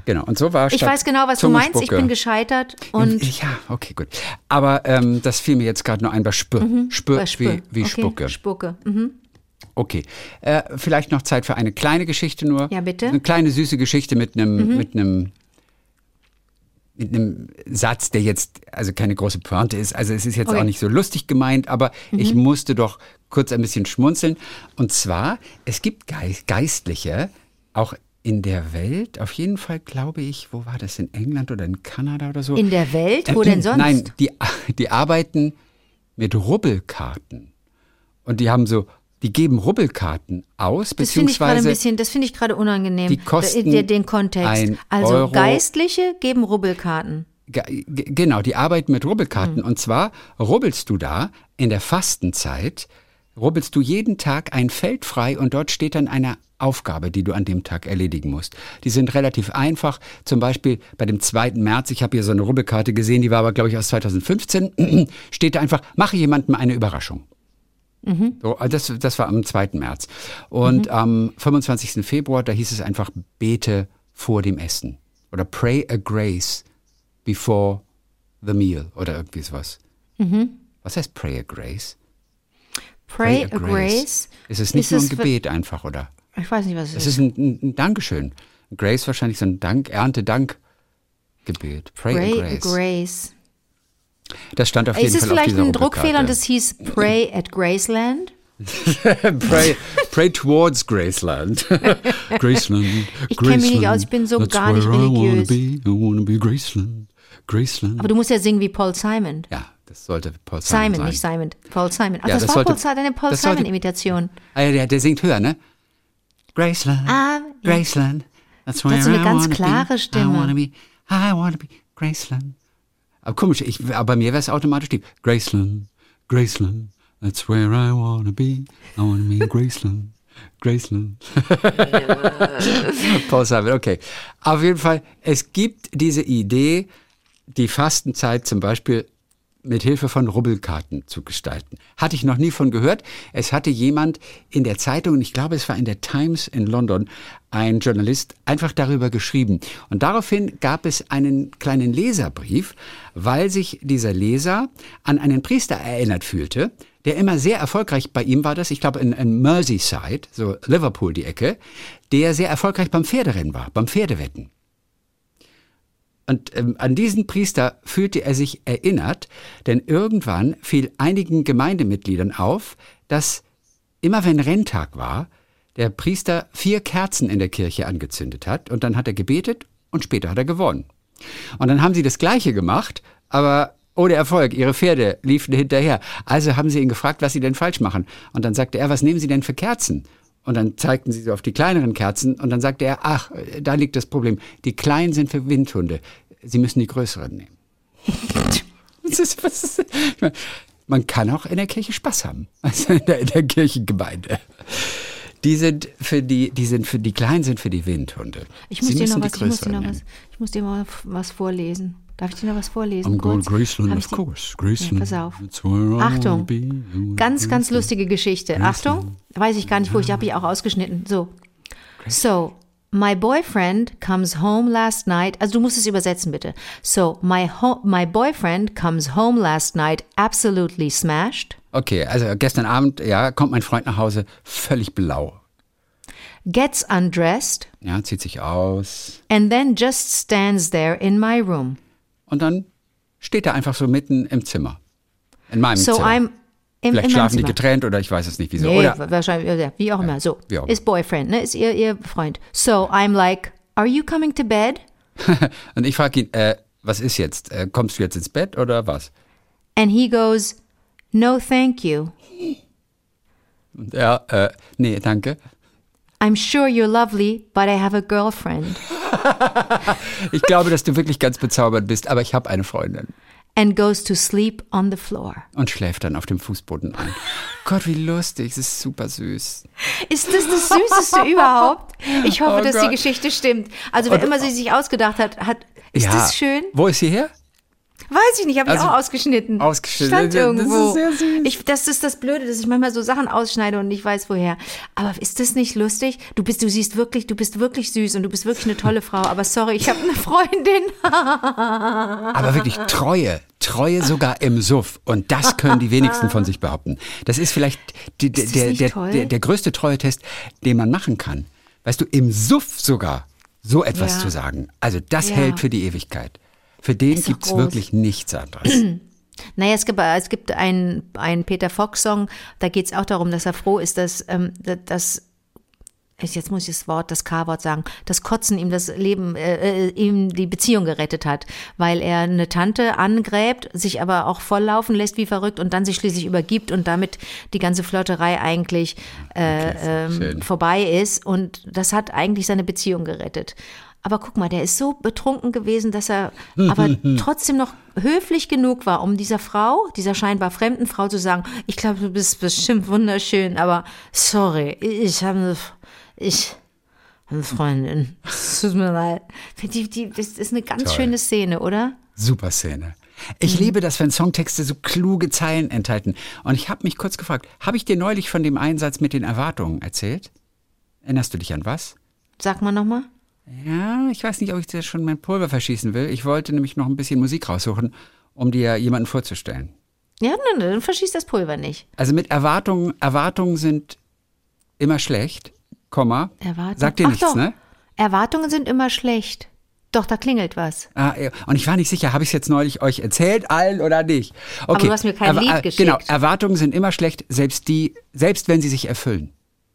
Genau, und so war Ich weiß genau, was du meinst. Ich bin gescheitert und ja, okay, gut. Aber ähm, das fiel mir jetzt gerade nur ein bei Spür. Spür, bei Spür. wie, wie okay. Spucke. Spucke. Mhm. Okay. Äh, vielleicht noch Zeit für eine kleine Geschichte nur. Ja, bitte. Mhm. Eine kleine süße Geschichte mit einem mit einem mit einem Satz, der jetzt also keine große Pointe ist. Also es ist jetzt Okay. Mhm. auch nicht so lustig gemeint, aber ich musste doch kurz ein bisschen schmunzeln. Und zwar, es gibt Geist, Geistliche, auch in der Welt, auf jeden Fall glaube ich, wo war das, in England oder in Kanada oder so? In der Welt? Wo denn sonst? Nein, die, *laughs* die arbeiten mit Rubbelkarten. Und die haben so, die geben Rubbelkarten aus, Das finde ich gerade ein beziehungsweise bisschen, das finde ich gerade unangenehm. Die kosten den, den Kontext. also Euro. Geistliche geben Rubbelkarten. Ge- ge- Genau, die arbeiten mit Rubbelkarten. Hm. Und zwar rubbelst du da in der Fastenzeit, rubbelst du jeden Tag ein Feld frei und dort steht dann eine Aufgabe, die du an dem Tag erledigen musst. Die sind relativ einfach. Zum Beispiel bei dem 2. März, ich habe hier so eine Rubbelkarte gesehen, die war aber, glaube ich, aus 2015, *clears throat* steht da einfach, mache jemandem eine Überraschung. So, also das, das war am 2. März. Und am 25. Februar, da hieß es einfach, bete vor dem Essen. Oder pray a grace before the meal. Oder irgendwie sowas. Was heißt pray a grace? Pray, a grace. Ist es nicht Ist nur ein Gebet einfach, oder? Ich weiß nicht, was es Es ist. ist ein, ein, Dankeschön. Grace wahrscheinlich so ein Dank, Erntedank-Gebet. Pray, grace. grace. Das stand auf jeden Ist es Fall auf vielleicht dieser ein Druckfehler und es hieß Pray at Graceland? *laughs* pray, pray towards Graceland. *laughs* Graceland. Ich kenn mich nicht aus, ich bin so that's gar nicht where I wanna religiös. Be. I wanna be Graceland. Graceland. Aber du musst ja singen wie Paul Simon. ja, das sollte Paul Simon, Simon, sein. nicht Simon. Paul Simon. Ach, Ja, das, das war sollte- Paul Simon, deine Paul Simon-Imitation. Ah, der, der singt höher, ne? Graceland. Ah. Graceland. That's where hat so eine I ganz wanna klare be. Stimme. I wanna be. I wanna be. Graceland. Aber komisch, ich, aber bei mir wäre es automatisch die Graceland, Graceland, that's where I wanna be. I wanna be in Graceland. Graceland. *laughs* Paul Simon, okay. Auf jeden Fall, es gibt diese Idee, die Fastenzeit zum Beispiel mit Hilfe von Rubbelkarten zu gestalten. Hatte ich noch nie von gehört. Es hatte jemand in der Zeitung, ich glaube, es war in der Times in London, ein Journalist einfach darüber geschrieben. Und daraufhin gab es einen kleinen Leserbrief, weil sich dieser Leser an einen Priester erinnert fühlte, der immer sehr erfolgreich bei ihm war das, ich glaube in, in Merseyside, so Liverpool die Ecke, der sehr erfolgreich beim Pferderennen war, beim Pferdewetten. Und ähm, an diesen Priester fühlte er sich erinnert, denn irgendwann fiel einigen Gemeindemitgliedern auf, dass immer wenn Renntag war, der Priester vier Kerzen in der Kirche angezündet hat und dann hat er gebetet und später hat er gewonnen. Und dann haben sie das Gleiche gemacht, aber ohne Erfolg. Ihre Pferde liefen hinterher. Also haben sie ihn gefragt, was sie denn falsch machen. Und dann sagte er, was nehmen Sie denn für Kerzen? Und dann zeigten sie so auf die kleineren Kerzen und dann sagte er, ach, da liegt das Problem. Die kleinen sind für Windhunde. Sie müssen die größeren nehmen. *laughs* ist, ist, meine, man kann auch in der Kirche Spaß haben. *laughs* Also in der, in der Kirchengemeinde. Die sind für die, die sind für die Kleinen sind für die Windhunde. Ich muss, dir noch, was, ich muss dir noch was, ich muss dir mal was vorlesen. Darf ich dir noch was vorlesen? I'm going Graceland, of course. Graceland. Ja, pass auf. Achtung. Ganz, ganz lustige Geschichte. Achtung. Weiß ich gar nicht, wo ich habe ich auch ausgeschnitten. So. So, my boyfriend comes home last night. Also du musst es übersetzen bitte. So, my my boyfriend comes home last night absolutely smashed. Okay, also gestern Abend, ja, kommt mein Freund nach Hause völlig blau. Gets undressed. Ja, zieht sich aus. And then just stands there in my room. Und dann steht er einfach so mitten im Zimmer. In meinem so Zimmer. I'm im, Vielleicht schlafen die getrennt oder ich weiß es nicht wieso. Nee, oder? wahrscheinlich, wie auch immer. So, auch ist Boyfriend, ne? ist ihr, ihr Freund. So, I'm like, are you coming to bed? *laughs* Und ich frage ihn, äh, was ist jetzt? Äh, kommst du jetzt ins Bett oder was? And he goes, no thank you. Und er, äh, nee, danke. I'm sure you're lovely, but I have a girlfriend. *laughs* ich glaube, dass du wirklich ganz bezaubert bist, aber ich habe eine Freundin. And goes to sleep on the floor. Und schläft dann auf dem Fußboden ein. Gott, wie lustig, es ist super süß. Ist das das Süßeste *laughs* überhaupt? Ich hoffe, oh dass Gott. die Geschichte stimmt. Also, wer Und, immer sie sich ausgedacht hat, hat ist ja. das schön? Wo ist sie her? Weiß ich nicht, habe also, ich auch ausgeschnitten. Ausgeschnitten. Stand irgendwo. Das ist sehr süß. Ich, das ist das Blöde, dass ich manchmal so Sachen ausschneide und nicht weiß woher. Aber ist das nicht lustig? Du bist, du siehst wirklich, du bist wirklich süß und du bist wirklich eine tolle Frau. Aber sorry, ich habe eine Freundin. *laughs* aber wirklich Treue, Treue sogar im Suff. Und das können die wenigsten von sich behaupten. Das ist vielleicht die, ist der, der, der, der, größte Treue-Test, den man machen kann. Weißt du, im Suff sogar so etwas ja. zu sagen. Also das ja. hält für die Ewigkeit. Für den gibt es wirklich nichts anderes. *clears throat* Naja, es gibt, es gibt einen, einen Peter Fox-Song, da geht es auch darum, dass er froh ist, dass, ähm, dass jetzt muss ich das Wort, das K-Wort sagen, das Kotzen ihm das Leben, äh, äh, ihm die Beziehung gerettet hat, weil er eine Tante angräbt, sich aber auch volllaufen lässt wie verrückt und dann sich schließlich übergibt und damit die ganze Flirterei eigentlich äh, ähm, vorbei ist. Und das hat eigentlich seine Beziehung gerettet. Aber guck mal, der ist so betrunken gewesen, dass er aber trotzdem noch höflich genug war, um dieser Frau, dieser scheinbar fremden Frau zu sagen, ich glaube, du bist bestimmt wunderschön, aber sorry, ich habe eine, ich eine Freundin. *laughs* Es tut mir leid. Die, die, das ist eine ganz Toll. schöne Szene, oder? Super Szene. Ich mhm. liebe das, wenn Songtexte so kluge Zeilen enthalten. Und ich habe mich kurz gefragt, habe ich dir neulich von dem Einsatz mit den Erwartungen erzählt? Erinnerst du dich an was? Sag mal nochmal. Ja, ich weiß nicht, ob ich dir schon mein Pulver verschießen will. Ich wollte nämlich noch ein bisschen Musik raussuchen, um dir jemanden vorzustellen. Ja, nein, dann verschießt das Pulver nicht. Also mit Erwartungen, Erwartungen sind immer schlecht, Komma. Erwartung. Sagt dir Ach nichts, doch. ne? Erwartungen sind immer schlecht. Doch, da klingelt was. Ah, und ich war nicht sicher, habe ich es jetzt neulich euch erzählt, allen oder nicht? Okay. Aber du hast mir kein Lied äh, geschickt. Genau, Erwartungen sind immer schlecht, selbst die, selbst wenn sie sich erfüllen.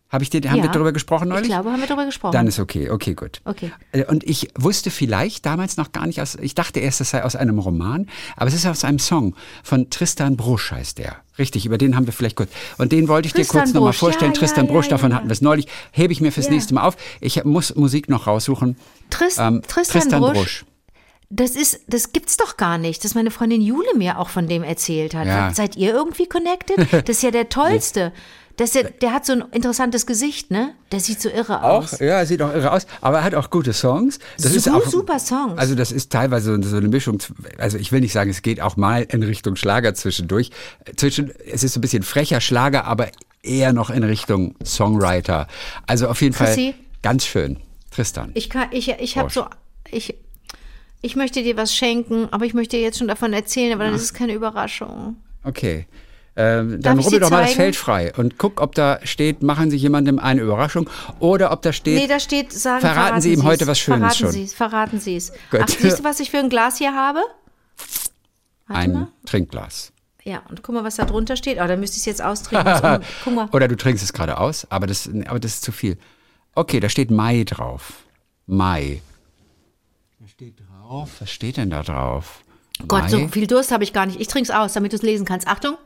Habe ich dir, haben ja, wir darüber gesprochen neulich? Ich glaube, haben wir darüber gesprochen. Dann ist okay, okay, gut. Okay. Äh, und ich wusste vielleicht damals noch gar nicht aus, ich dachte erst, es sei aus einem Roman, aber es ist aus einem Song von Tristan Brusch heißt der. Richtig, über den haben wir vielleicht kurz. Und den wollte ich Tristan dir kurz nochmal vorstellen. Ja, Tristan ja, Brusch, davon hatten wir es neulich. Hebe ich mir fürs nächste Mal auf. Ich muss Musik noch raussuchen. Trist, ähm, Tristan, Tristan Brusch. Brusch. Das ist, das gibt's doch gar nicht, dass meine Freundin Jule mir auch von dem erzählt hat. Ja. Seid ihr irgendwie connected? Das ist ja der *laughs* tollste. Das ist ja, der hat so ein interessantes Gesicht, ne? Der sieht so irre aus. Auch, ja, sieht auch irre aus, aber er hat auch gute Songs. Das ist Su- auch, super Songs. Also das ist teilweise so- so eine Mischung. Also ich will nicht sagen, es geht auch mal in Richtung Schlager zwischendurch. Zwischen, es ist so ein bisschen frecher Schlager, aber eher noch in Richtung Songwriter. Also auf jeden Chrissy? Fall ganz schön. Tristan. Ich kann, ich, ich habe so, ich, ich möchte dir was schenken, aber ich möchte dir jetzt schon davon erzählen, aber dann ist es keine Überraschung. Okay. Ähm, dann rubbel doch mal das? Feld frei und guck, ob da steht, machen Sie jemandem eine Überraschung oder ob da steht, Nee, da steht, sagen, Verraten Sie ihm Sie's. heute was Schönes verraten schon. Sie's, verraten Sie es. Ach, siehst du, was ich für ein Glas hier habe? Warte ein mal. Trinkglas. Ja, und guck mal, was da drunter steht. Oh, da müsste ich es jetzt austrinken. So, *laughs* guck mal. Oder du trinkst es gerade aus, aber das, aber das ist zu viel. Okay, da steht Mai drauf. Mai. Da steht drauf. Was steht denn da drauf? Gott, Mai? so viel Durst habe ich gar nicht. Ich trinke es aus, damit du es lesen kannst. Achtung.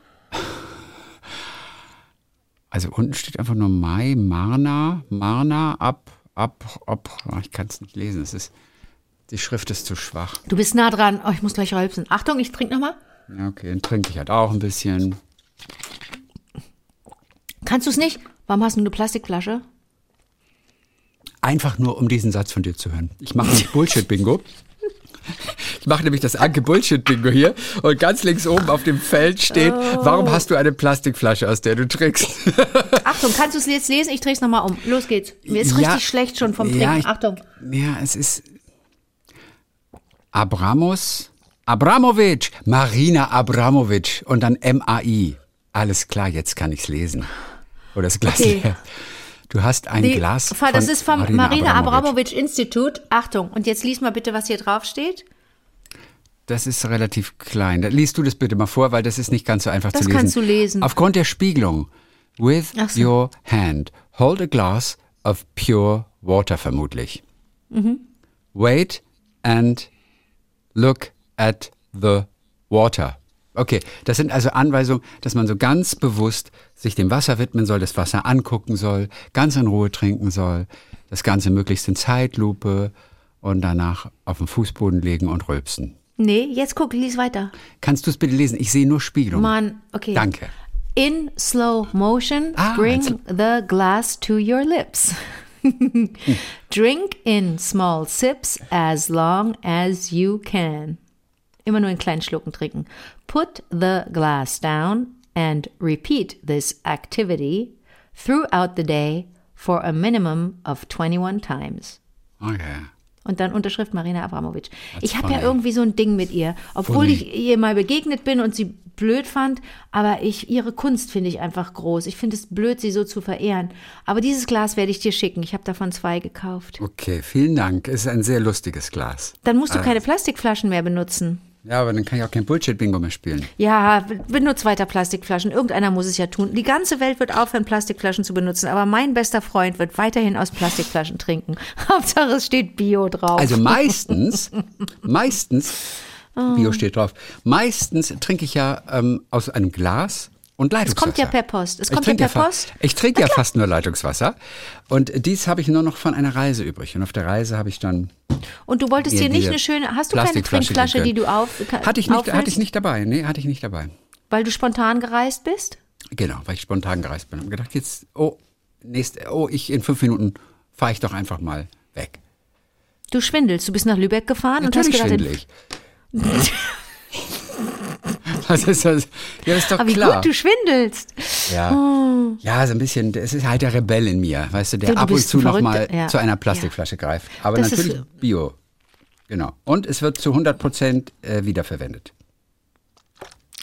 Also unten steht einfach nur Mai, Marna, Marna, ab, ab, ab. Oh, Ich kann es nicht lesen. Es ist, die Schrift ist zu schwach. Du bist nah dran. Oh, ich muss gleich rülpsen. Achtung, ich trinke nochmal. Ja, okay, dann trinke ich halt auch ein bisschen. Kannst du es nicht? Warum hast du eine Plastikflasche? Einfach nur, um diesen Satz von dir zu hören. Ich mache nicht *laughs* Bullshit-Bingo. Ich mache nämlich das Anke-Bullshit-Bingo hier und ganz links oben auf dem Feld steht, warum hast du eine Plastikflasche, aus der du trinkst? *laughs* Achtung, kannst du es jetzt lesen? Ich drehe es nochmal um. Los geht's. Mir ist Ja. richtig schlecht schon vom Trinken. Ja, ich- Achtung. Ja, es ist Abramos, Abramovic, Marina Abramovic und dann M-A-I. Alles klar, jetzt kann ich's lesen. Oder das Glas Okay. leer. Du hast ein Die- Glas das ist vom Marina, Marina. Abramovic Institut. Achtung, und jetzt lies mal bitte, was hier drauf steht. Das ist relativ klein. Liest du das bitte mal vor, weil das ist nicht ganz so einfach Das zu lesen. kannst du lesen. Aufgrund der Spiegelung. With so. your hand, hold a glass of pure water vermutlich. Mhm. Wait and look at the water. Okay, das sind also Anweisungen, dass man so ganz bewusst sich dem Wasser widmen soll, das Wasser angucken soll, ganz in Ruhe trinken soll, das Ganze möglichst in Zeitlupe und danach auf den Fußboden legen und rülpsen. Nee, jetzt guck, lies weiter. Kannst du es bitte lesen? Ich sehe nur Spiegelung. Mann, okay. Danke. In slow motion, Ah, bring jetzt- the glass to your lips. *laughs* Drink in small sips as long as you can. Immer nur in kleinen Schlucken trinken. Put the glass down and repeat this activity throughout the day for a minimum of 21 times. Okay. Und dann Unterschrift Marina Abramovic. Ich habe ja irgendwie so ein Ding mit ihr. Obwohl Funny. ich ihr mal begegnet bin und sie blöd fand, aber ich, ihre Kunst finde ich einfach groß. Ich finde es blöd, sie so zu verehren. Aber dieses Glas werde ich dir schicken. Ich habe davon zwei gekauft. Okay, vielen Dank. Es ist ein sehr lustiges Glas. Dann musst du keine Plastikflaschen mehr benutzen. Ja, aber dann kann ich auch kein Bullshit-Bingo mehr spielen. Ja, benutzt weiter Plastikflaschen. Irgendeiner muss es ja tun. Die ganze Welt wird aufhören, Plastikflaschen zu benutzen. Aber mein bester Freund wird weiterhin aus Plastikflaschen *laughs* trinken. Hauptsache es steht Bio drauf. Also *laughs* meistens, meistens. Bio steht drauf, meistens trinke ich ja ähm, aus einem Glas und es Leitungswasser. kommt ja per Post. Es Ich kommt ja per Post. Ich trinke ja fast nur Leitungswasser. Und dies habe ich nur noch von einer Reise übrig. Und auf der Reise habe ich dann. Und du wolltest dir nicht eine schöne, hast du keine Trinkflasche, die du auf, Hatte ich, nicht, hatte ich nicht dabei. Nee, hatte ich nicht dabei. weil du spontan gereist bist? Genau, weil ich spontan gereist bin. Und gedacht, jetzt, oh, nächste, oh, ich in fünf Minuten fahre ich doch einfach mal weg. Du schwindelst, du bist nach Lübeck gefahren Natürlich und hast gedacht, schwindel *laughs* Was ist das? Ja, das ist doch aber wie klar. gut du schwindelst. Ja. ja, so ein bisschen, es ist halt der Rebell in mir, weißt du, der Du, du ab und zu ein noch Verrückter, mal ja. zu einer Plastikflasche greift. Aber Das natürlich ist- Bio. Genau. Und es wird zu 100 Prozent äh, wiederverwendet.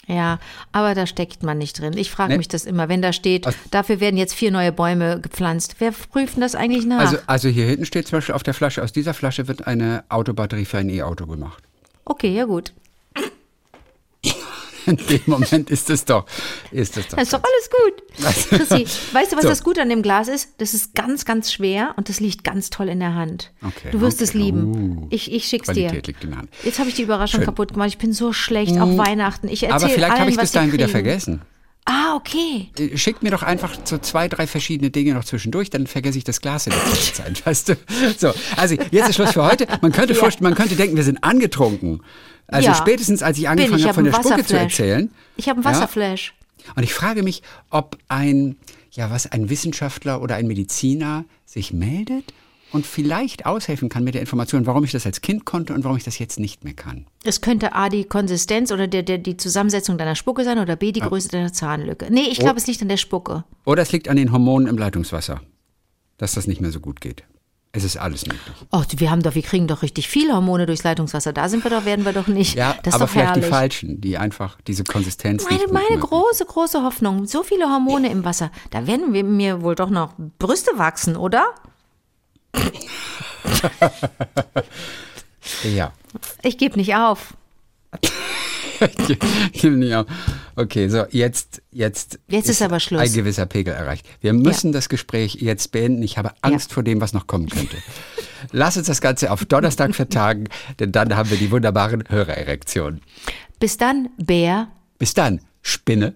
Ja, aber da steckt man nicht drin. Ich frage Nee. mich das immer, wenn da steht, Aus- dafür werden jetzt vier neue Bäume gepflanzt. Wer prüft das eigentlich nach? Also, also hier hinten steht zum Beispiel auf der Flasche, aus dieser Flasche wird eine Autobatterie für ein E-Auto gemacht. okay, ja gut. In dem Moment ist es doch, ist es doch. Das ist doch alles gut. *laughs* Chrissy, weißt du, was So. das Gute an dem Glas ist? Das ist ganz, ganz schwer und das liegt ganz toll in der Hand. Okay, du wirst okay. es lieben. Uh. Ich, ich schick's dir. Qualität liegt in der Hand. Jetzt habe ich die Überraschung Schön. kaputt gemacht. Ich bin so schlecht auf Weihnachten. Ich Aber erzähle vielleicht allen, habe ich bis dahin wieder vergessen. Ah, okay. Äh, Schickt mir doch einfach so zwei, drei verschiedene Dinge noch zwischendurch, dann vergesse ich das Glas in der Zeit, *laughs* weißt du? So, also jetzt ist Schluss für heute. Man könnte, Ja. man könnte denken, wir sind angetrunken. Also Ja. spätestens, als ich angefangen habe, hab von der Spucke zu erzählen. Ich habe einen Ja. Wasserflash. Und ich frage mich, ob ein, ja, was, ein Wissenschaftler oder ein Mediziner sich meldet und vielleicht aushelfen kann mit der Information, warum ich das als Kind konnte und warum ich das jetzt nicht mehr kann. Es könnte A, die Konsistenz oder der, der, die Zusammensetzung deiner Spucke sein oder B, die Größe deiner Zahnlücke. Nee, Oh. ich glaube, es liegt an der Spucke. Oder es liegt an den Hormonen im Leitungswasser, dass das nicht mehr so gut geht. Es ist alles möglich. Oh, wir haben doch, wir kriegen doch richtig viele Hormone durchs Leitungswasser. Da sind wir doch, werden wir doch nicht. Ja, das ist aber doch vielleicht herrlich. die falschen, die einfach diese Konsistenz Meine, nicht meine große, große Hoffnung, so viele Hormone im Wasser, da werden wir mir wohl doch noch Brüste wachsen, oder? *laughs* Ja. Ich gebe nicht auf. *laughs* Ich nehme nicht auf. Okay, so jetzt, jetzt, Jetzt ist aber Schluss. ein gewisser Pegel erreicht. Wir müssen das Gespräch jetzt beenden. Ich habe Angst Ja. vor dem, was noch kommen könnte. *laughs* Lass uns das Ganze auf Donnerstag vertagen, denn dann haben wir die wunderbaren Hörererektionen. Bis dann, Bär. Bis dann, Spinne.